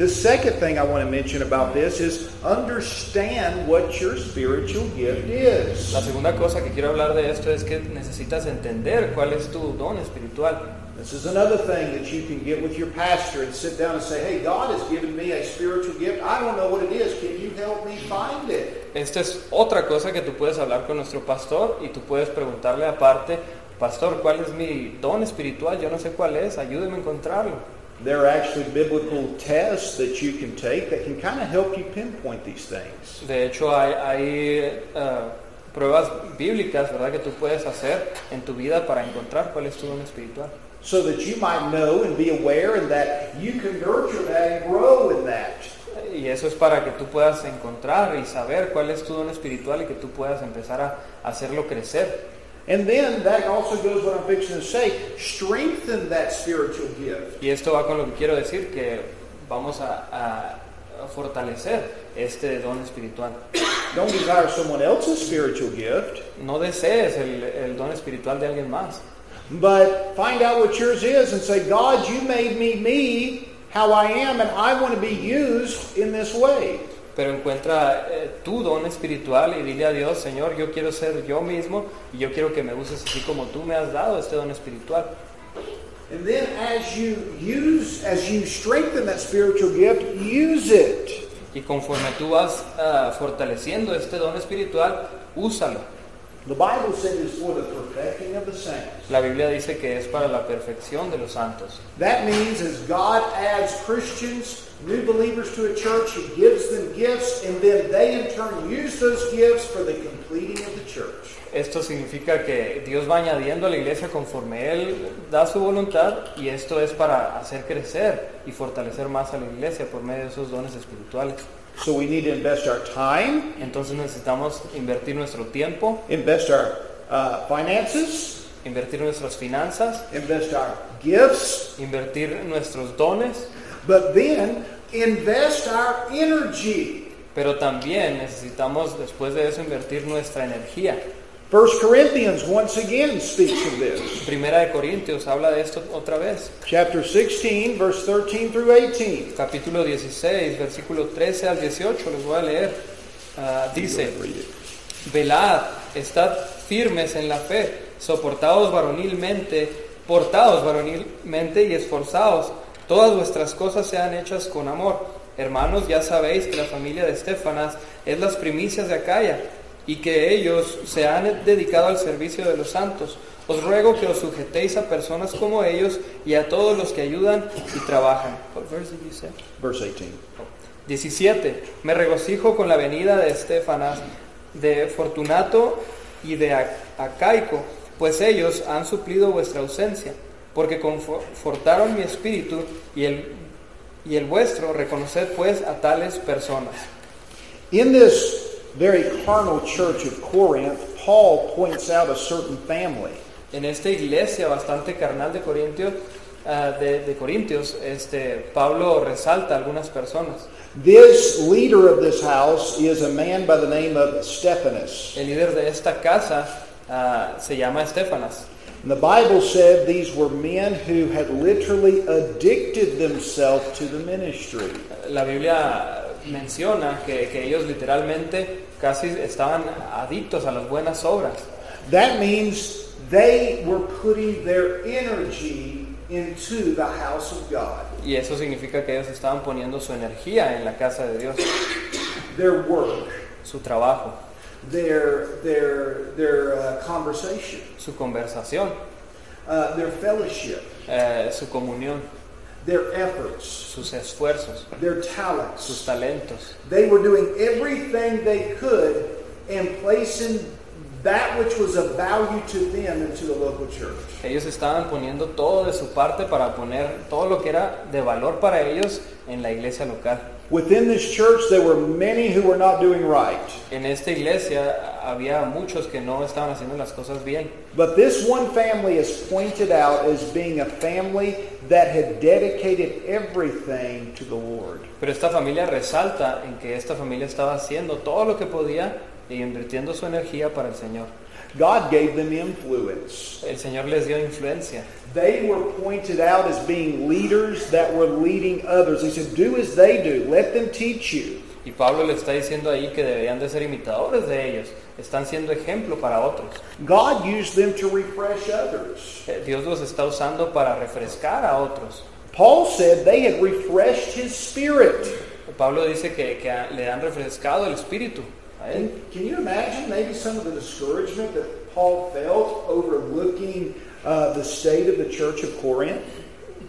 The second thing I want to mention about this is understand what your spiritual gift is. La segunda cosa que quiero hablar de esto es que necesitas entender cuál es tu don espiritual. This is another thing that you can get with your pastor and sit down and say, hey, God has given me a spiritual gift. I don't know what it is. Can you help me find it? Esta es otra cosa que tú puedes hablar con nuestro pastor y tú puedes preguntarle aparte, pastor, ¿cuál es mi don espiritual? Yo no sé cuál es, ayúdeme a encontrarlo. There are actually biblical tests that you can take that can kind of help you pinpoint these things. De hecho, hay, hay ah, pruebas bíblicas, ¿verdad?, que tú puedes hacer en tu vida para encontrar cuál es tu don espiritual. So that you might know and be aware and that you can nurture that and grow in that. Y eso es para que tú puedas encontrar y saber cuál es tu don espiritual y que tú puedas empezar a hacerlo crecer. And then that also goes what I'm fixing to say, strengthen that spiritual gift. Y esto va con lo que quiero decir, que vamos a, a- fortalecer este don espiritual. Don't desire someone else's spiritual gift, No desees el, el don espiritual de alguien más, but find out what yours is and say, God, you made me me how I am, and I want to be used in this way. Pero encuentra eh, tu don espiritual y dile a Dios, Señor, yo quiero ser yo mismo y yo quiero que me uses así como tú me has dado este don espiritual. And then as you use, as you strengthen that spiritual gift, use it. Y conforme tú vas ah, fortaleciendo este don espiritual, úsalo. The Bible said it's for the perfecting of the saints. La Biblia dice que es para la perfección de los santos. That means as God adds Christians, new believers to a church, He gives them gifts, and then they in turn use those gifts for the completing of the church. Esto significa que Dios va añadiendo a la iglesia conforme Él da su voluntad y esto es para hacer crecer y fortalecer más a la iglesia por medio de esos dones espirituales. So we need to invest our time, Entonces necesitamos invertir nuestro tiempo, invest our uh, finances, invertir nuestras finanzas, invest our gifts, invertir nuestros dones, but then invest our energy. pero también necesitamos después de eso invertir nuestra energía. First Corinthians once again speaks of this. Primera de Corintios habla de esto otra vez. Chapter 16, verse 13 through 18. Capítulo 16, versículo 13 al 18, les voy a leer. Ah, dice, velad, estad firmes en la fe, soportados varonilmente, portados varonilmente y esforzados. Todas vuestras cosas sean hechas con amor. Hermanos, ya sabéis que la familia de Estefanas es las primicias de Acaya y que ellos se han dedicado al servicio de los santos. Os ruego que os sujetéis a personas como ellos y a todos los que ayudan y trabajan. What verse did you say? Verse 18. 17. Me regocijo con la venida de Estefanas, de Fortunato y de Ac- Acaico, pues ellos han suplido vuestra ausencia, porque confortaron mi espíritu y el, y el vuestro. Reconoced pues a tales personas. In this very carnal church of Corinth, Paul points out a certain family. En esta iglesia bastante carnal de Corintios, ah, de, de Corintios, este, Pablo resalta algunas personas. This leader of this house is a man by the name of Stephanus. El líder de esta casa ah, se llama Estefanas. And the Bible said these were men who had literally addicted themselves to the ministry. La Biblia menciona que, que ellos literalmente casi estaban adictos a las buenas obras. That means they were putting their energy into the house of God. Y eso significa que ellos estaban poniendo su energía en la casa de Dios, Their work, su trabajo, their, their, their uh, conversation, su conversación, uh, their fellowship, eh, su comunión, their efforts, sus esfuerzos, their sus talents. talentos. They were doing everything they could and placing that which was of value to them into the local church. Ellos estaban poniendo todo de su parte para poner todo lo que era de valor para ellos en la iglesia local. Within this church, there were many who were not doing right. En esta iglesia había muchos que no estaban haciendo las cosas bien. But this one family is pointed out as being a family that had dedicated everything to the Lord. Pero esta familia resalta en que esta familia estaba haciendo todo lo que podía y invirtiendo su energía para el Señor. God gave them influence. El Señor les dio influencia. They were pointed out as being leaders that were leading others. He said, Do as they do, let them teach you. Y Pablo le está diciendo ahí que deberían de ser imitadores de ellos. Están siendo ejemplo para otros. God used them to refresh others. Eh, Dios los está usando para refrescar a otros. Paul said they had refreshed his spirit. Pablo dice que, que le han refrescado el espíritu And can you imagine maybe some of the discouragement that Paul felt overlooking uh, the state of the church of Corinth?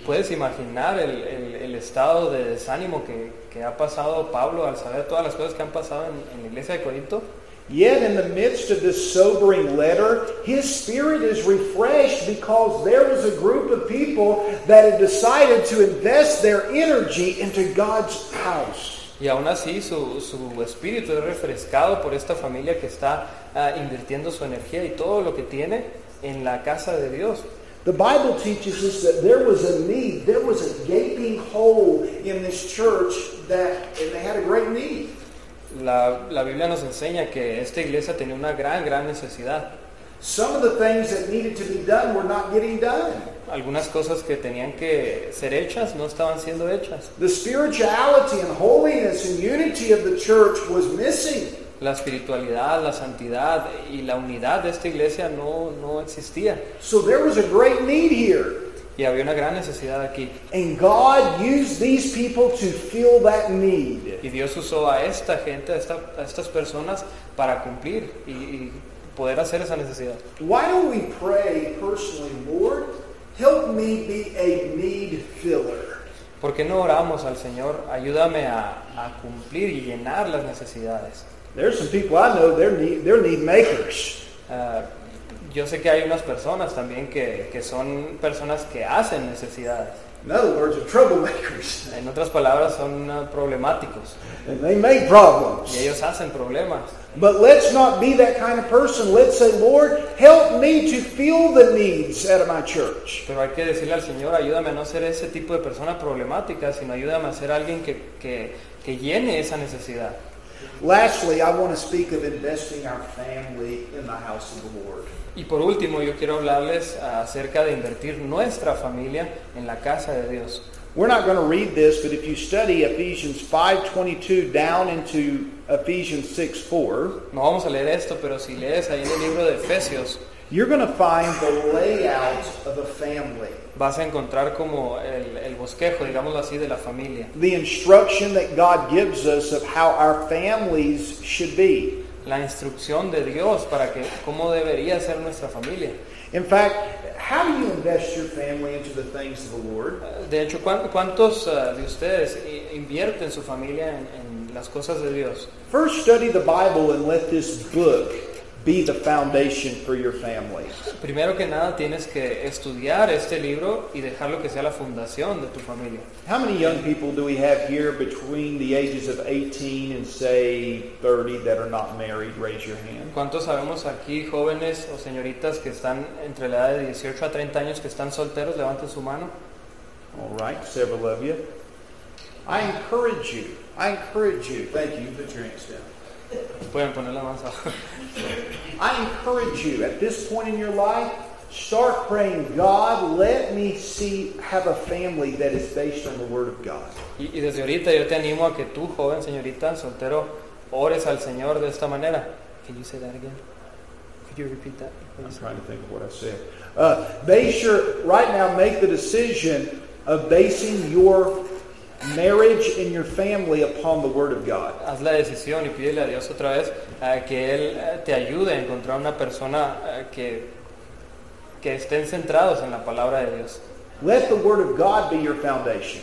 ¿Puedes imaginar el, el- el estado de desánimo que, que ha pasado Pablo al saber todas las cosas que han pasado en, en la iglesia de Corinto? Yet, in the midst of this sobering letter, his spirit is refreshed because there was a group of people that had decided to invest their energy into God's house. Y aún así su, su espíritu es refrescado por esta familia que está ah, invirtiendo su energía y todo lo que tiene en la casa de Dios. The Bible teaches us that there was a need, there was a gaping hole in this church that, and they had a great need. La, la Biblia nos enseña que esta iglesia tenía una gran, gran necesidad. Some of the things that needed to be done were not getting done. Algunas cosas que tenían que ser hechas no estaban siendo hechas. The spirituality and holiness and unity of the church was missing. La espiritualidad, la santidad y la unidad de esta iglesia no, no existía. So there was a great need here. Y había una gran necesidad aquí. And God used these people to fill that need. Y Dios usó a esta gente, a, esta- a estas personas para cumplir y, y poder hacer esa necesidad. Why don't we pray personally, Lord, help me be a need filler? ¿Por qué no oramos al Señor? Ayúdame a, a cumplir y llenar las necesidades. There's some people I know, they're need, they're need makers. Ah, yo sé que hay unas personas también que, que son personas que hacen necesidades. In other words, they're troublemakers. En otras palabras, son problemáticos And they make y problems. ellos hacen problemas. But let's not be that kind of person. Let's say, Lord, help me to feel the needs out of my church. Pero hay que decirle al Señor, ayúdame a no ser ese tipo de persona problemática, sino ayúdame a ser alguien que, que, que llene esa necesidad. Lastly, I want to speak of investing our family in the house of the Lord. Y por último, yo quiero hablarles acerca de invertir nuestra familia en la casa de Dios. We're not going to read this, but if you study Ephesians 5:22 down into Ephesians 6:4, No vamos a leer esto, pero si lees ahí en el libro de Efesios, you're going to find the layout of a family. vas a encontrar como el, el bosquejo, digámoslo así, de la familia. The instruction that God gives us of how our families should be. La instrucción de Dios para que cómo debería ser nuestra familia. In fact, how do you invest your family into the things of the Lord? De hecho, ¿cuántos ah, de ustedes invierten su familia en, en las cosas de Dios? First, study the Bible and let this book be the foundation for your family. Primero que nada tienes que estudiar este libro y dejarlo que sea la fundación de tu familia. How many young people do we have here between the ages of 18 and say 30 that are not married? Raise your hand. ¿Cuántos sabemos aquí jóvenes o señoritas que están entre la edad de 18 a 30 años que están solteros? Levanten su mano. All right, several of you. I encourage you. I encourage you. Thank you. Put your hands down. Pueden poner la mano abajo. [LAUGHS] I encourage you at this point in your life, start praying, God, let me see, have a family that is based on the Word of God. Y, y desde ahorita yo te animo a que tú, joven señorita, soltero, ores al Señor de esta manera. Can you say that again? Could you repeat that? I'm trying to think of what I said. Uh, base your, right now, make the decision of basing your marriage and your family upon the Word of God. Haz la decisión y pídele a Dios otra vez eh, que Él eh, te ayude a encontrar una persona eh, que, que estén centrados en la palabra de Dios. Let the Word of God be your foundation.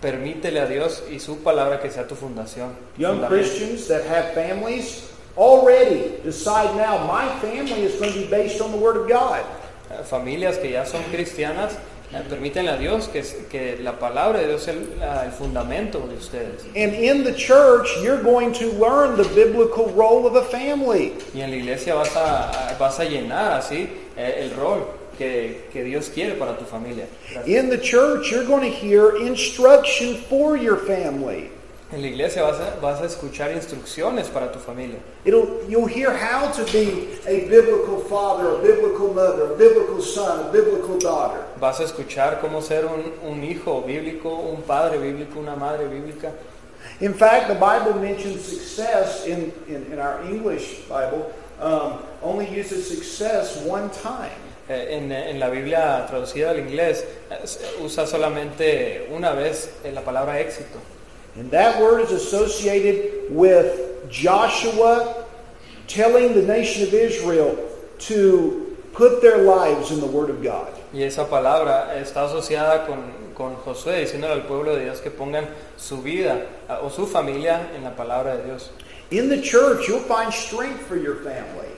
Permítele a Dios y su palabra que sea tu fundación. Young fundamento. Christians that have families, already decide now, my family is going to be based on the Word of God. Familias que ya son cristianas, eh, permítenle a Dios que, que la palabra de Dios sea el, el fundamento de ustedes. And in the church, you're going to learn the biblical role of a family. Y en la iglesia vas a, a- vas a llenar así eh, el rol que, que Dios quiere para tu familia. Gracias. In the church, you're going to hear instruction for your family. En la iglesia vas a, vas a escuchar instrucciones para tu familia. It'll, you'll hear how to be a biblical father, a biblical mother, a biblical son, a biblical daughter. Vas a escuchar cómo ser un, un hijo bíblico, un padre bíblico, una madre bíblica. In fact, the Bible mentions success in, in, in our English Bible, um, only uses success one time. Eh, en, en la Biblia traducida al inglés eh, usa solamente una vez eh, la palabra éxito. And that word is associated with Joshua telling the nation of Israel to put their lives in the Word of God. Y esa palabra está asociada con, con Josué diciéndole al pueblo de Dios que pongan su vida o su familia en la palabra de Dios. In the church, you'll find strength for your family.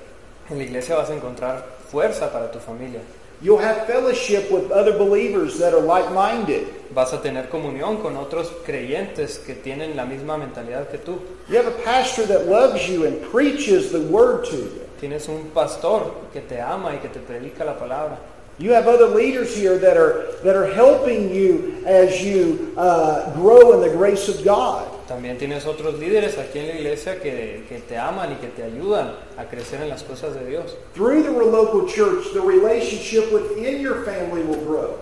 En la iglesia vas a encontrar fuerza para tu familia. You'll have fellowship with other believers that are like minded. Vas a tener comunión con otros creyentes que tienen la misma mentalidad que tú. You have a pastor that loves you and preaches the Word to you. Tienes un pastor que te ama y que te predica la palabra. You have other leaders here that are, that are helping you as you uh, grow in the grace of God. También tienes otros líderes aquí en la iglesia que, que te aman y que te ayudan a crecer en las cosas de Dios. Through the local church, the relationship within your family will grow.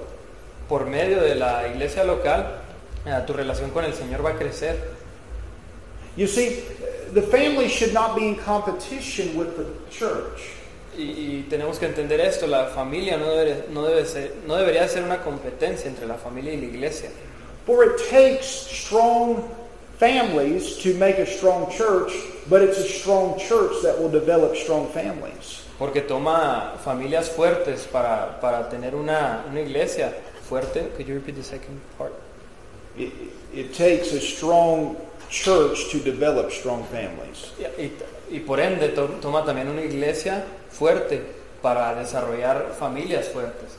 Por medio de la iglesia local, eh, tu relación con el Señor va a crecer. You see, the family should not be in competition with the church. Y, y tenemos que entender esto, la familia no, debe, no, debe ser, no debería ser una competencia entre la familia y la iglesia. For it takes strong families to make a strong church, but it's a strong church that will develop strong families. Porque toma familias fuertes para, para tener una, una iglesia fuerte. Could you repeat the second part? It, it takes a strong church to develop strong families. Y, y- por ende to- toma también una iglesia fuerte para desarrollar familias fuertes.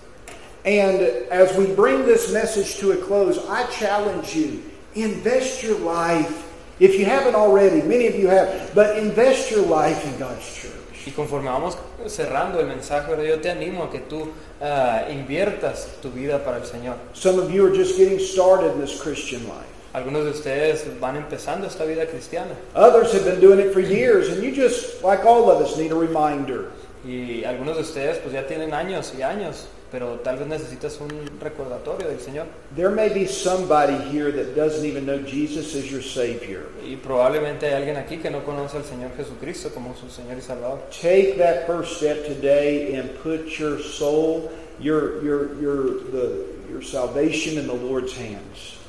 And as we bring this message to a close, I challenge you invest your life. If you haven't already, many of you have, but invest your life in God's church. Y conforme vamos cerrando el mensaje, yo te animo a que tú ah, inviertas tu vida para el Señor. Some of you are just getting started in this Christian life. Algunos de ustedes van empezando esta vida cristiana Others have been doing it for years, and you just, like all of us, need a reminder. y algunos de ustedes pues ya tienen años y años, pero tal vez necesitas un recordatorio del Señor. There may be somebody here that doesn't even know Jesus as your Savior. Y probablemente hay alguien aquí que no conoce al Señor Jesucristo como su Señor y Salvador. Take that first step today and put your soul, your your your the your salvation in the Lord's hands.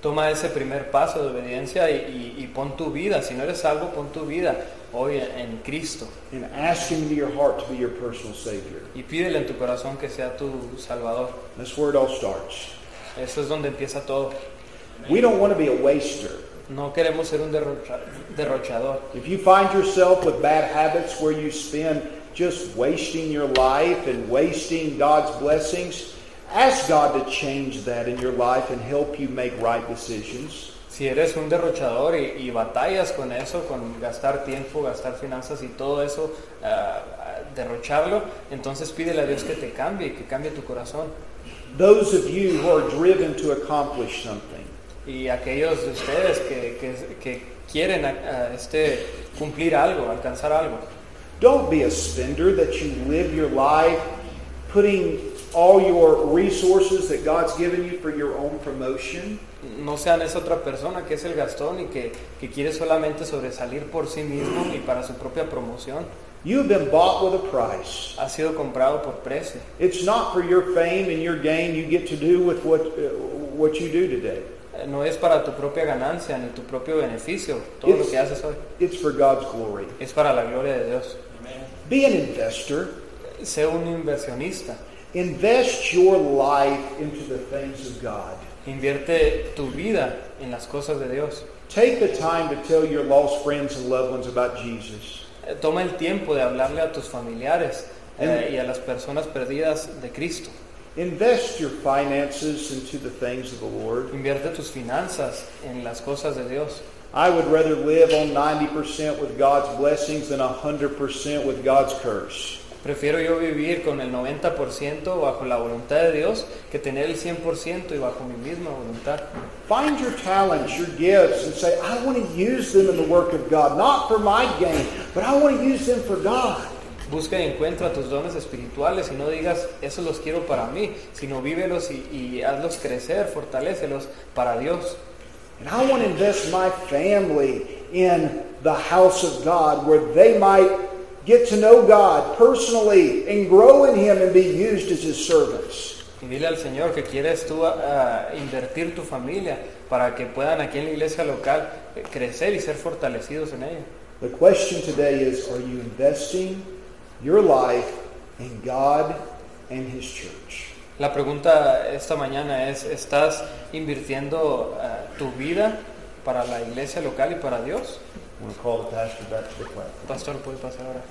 Toma ese primer paso de obediencia y, y- y pon tu vida, si no eres salvo, pon tu vida hoy en, Cristo. And ask Him into your heart to be your personal Savior. Y pídele en tu corazón que sea tu Salvador. That's where it all starts. Eso es donde empieza todo. We don't want to be a waster. No queremos ser un derrocha- derrochador. If you find yourself with bad habits where you spend just wasting your life and wasting God's blessings, ask God to change that in your life and help you make right decisions. Si eres un derrochador y, y batallas con eso, con gastar tiempo, gastar finanzas y todo eso, ah, derrocharlo, entonces pídele a Dios que te cambie, que cambie tu corazón. Those of you who are driven to accomplish something, Y aquellos de ustedes que, que- que quieren ah, este, cumplir algo, alcanzar algo, don't be a spender that you live your life putting all your resources that God's given you for your own promotion. no sean esa otra persona que es el gastón y que, que quiere solamente sobresalir por sí mismo y para su propia promoción. You have been bought with a price. Ha sido comprado por precio. It's not for your fame and your gain you get to do with what, uh, what you do today. Eh, No es para tu propia ganancia ni tu propio beneficio, todo lo que haces hoy. It's for God's glory. Es para la gloria de Dios. Be an investor. Sé un inversionista. Invest your life into the things of God. Invierte tu vida en las cosas de Dios. Take the time to tell your lost friends and loved ones about Jesus. Eh, Toma el tiempo de hablarle a tus familiares eh, y a las personas perdidas de Cristo. Invest your finances into the things of the Lord. Invierte tus finanzas en las cosas de Dios. I would rather live on 90% with God's blessings than 100% with God's curse. Prefiero yo vivir con el 90% bajo la voluntad de Dios que tener el 100% y bajo mi misma voluntad. Find your talents, your gifts, and say, I want to use them in the work of God, not for my gain, but I want to use them for God. Busca y encuentra tus dones espirituales y no digas, eso los quiero para mí, sino vívelos y, y hazlos crecer, fortalécelos para Dios. And I want to invest my family in the house of God where they might get to know God personally and grow in Him and be used as His servants. Y dile al Señor que quieres tú ah, invertir tu familia para que puedan aquí en la iglesia local eh, crecer y ser fortalecidos en ella. The question today is Are you investing your life in God and His church? La pregunta esta mañana es, ¿estás invirtiendo ah, tu vida para la iglesia local y para Dios? To call the pastor back to the platform. Pastor, puede pasar ahora.